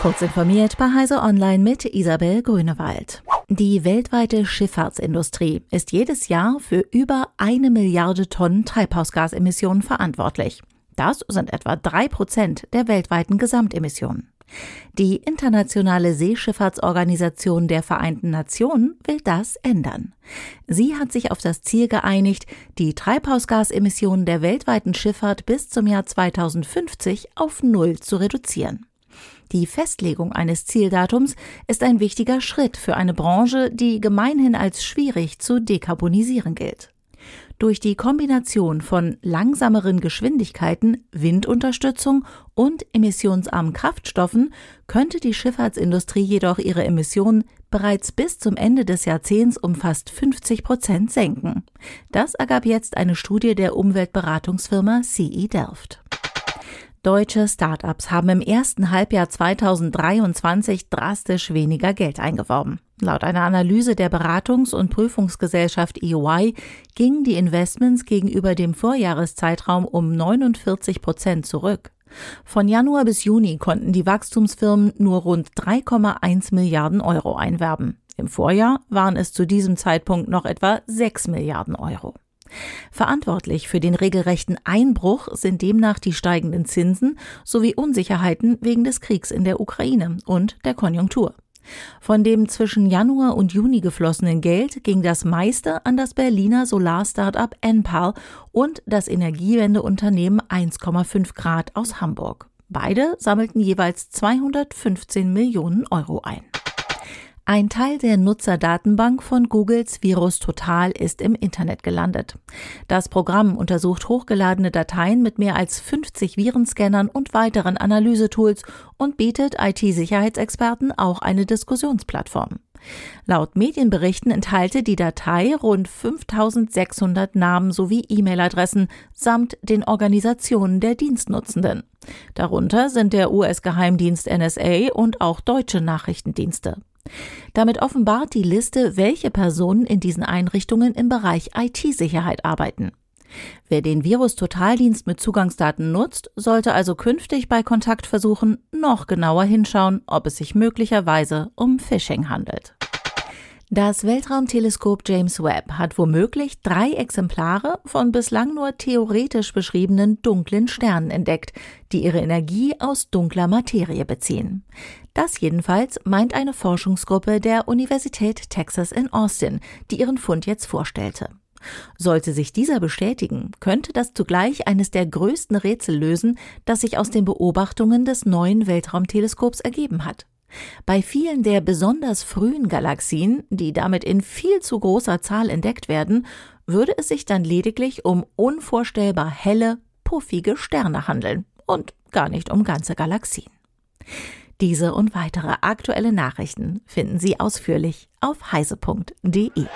Kurz informiert bei Heise Online mit Isabel Grünewald. Die weltweite Schifffahrtsindustrie ist jedes Jahr für über eine Milliarde Tonnen Treibhausgasemissionen verantwortlich. Das sind etwa drei Prozent der weltweiten Gesamtemissionen. Die Internationale Seeschifffahrtsorganisation der Vereinten Nationen will das ändern. Sie hat sich auf das Ziel geeinigt, die Treibhausgasemissionen der weltweiten Schifffahrt bis zum Jahr 2050 auf Null zu reduzieren. Die Festlegung eines Zieldatums ist ein wichtiger Schritt für eine Branche, die gemeinhin als schwierig zu dekarbonisieren gilt. Durch die Kombination von langsameren Geschwindigkeiten, Windunterstützung und emissionsarmen Kraftstoffen könnte die Schifffahrtsindustrie jedoch ihre Emissionen bereits bis zum Ende des Jahrzehnts um fast 50 Prozent senken. Das ergab jetzt eine Studie der Umweltberatungsfirma CE Delft. Deutsche Startups haben im ersten Halbjahr 2023 drastisch weniger Geld eingeworben. Laut einer Analyse der Beratungs- und Prüfungsgesellschaft EY gingen die Investments gegenüber dem Vorjahreszeitraum um 49 Prozent zurück. Von Januar bis Juni konnten die Wachstumsfirmen nur rund 3,1 Milliarden Euro einwerben. Im Vorjahr waren es zu diesem Zeitpunkt noch etwa 6 Milliarden Euro. Verantwortlich für den regelrechten Einbruch sind demnach die steigenden Zinsen sowie Unsicherheiten wegen des Kriegs in der Ukraine und der Konjunktur. Von dem zwischen Januar und Juni geflossenen Geld ging das meiste an das Berliner Solar-Startup Enpal und das Energiewendeunternehmen 1,5 Grad aus Hamburg. Beide sammelten jeweils 215 Millionen Euro ein. Ein Teil der Nutzerdatenbank von Googles Virus Total ist im Internet gelandet. Das Programm untersucht hochgeladene Dateien mit mehr als 50 Virenscannern und weiteren Analysetools und bietet IT-Sicherheitsexperten auch eine Diskussionsplattform. Laut Medienberichten enthalte die Datei rund 5600 Namen sowie E-Mail-Adressen samt den Organisationen der Dienstnutzenden. Darunter sind der US-Geheimdienst NSA und auch deutsche Nachrichtendienste. Damit offenbart die Liste, welche Personen in diesen Einrichtungen im Bereich IT-Sicherheit arbeiten. Wer den Virus-Totaldienst mit Zugangsdaten nutzt, sollte also künftig bei Kontaktversuchen noch genauer hinschauen, ob es sich möglicherweise um Phishing handelt. Das Weltraumteleskop James Webb hat womöglich drei Exemplare von bislang nur theoretisch beschriebenen dunklen Sternen entdeckt, die ihre Energie aus dunkler Materie beziehen. Das jedenfalls meint eine Forschungsgruppe der Universität Texas in Austin, die ihren Fund jetzt vorstellte. Sollte sich dieser bestätigen, könnte das zugleich eines der größten Rätsel lösen, das sich aus den Beobachtungen des neuen Weltraumteleskops ergeben hat. Bei vielen der besonders frühen Galaxien, die damit in viel zu großer Zahl entdeckt werden, würde es sich dann lediglich um unvorstellbar helle, puffige Sterne handeln und gar nicht um ganze Galaxien. Diese und weitere aktuelle Nachrichten finden Sie ausführlich auf heise.de.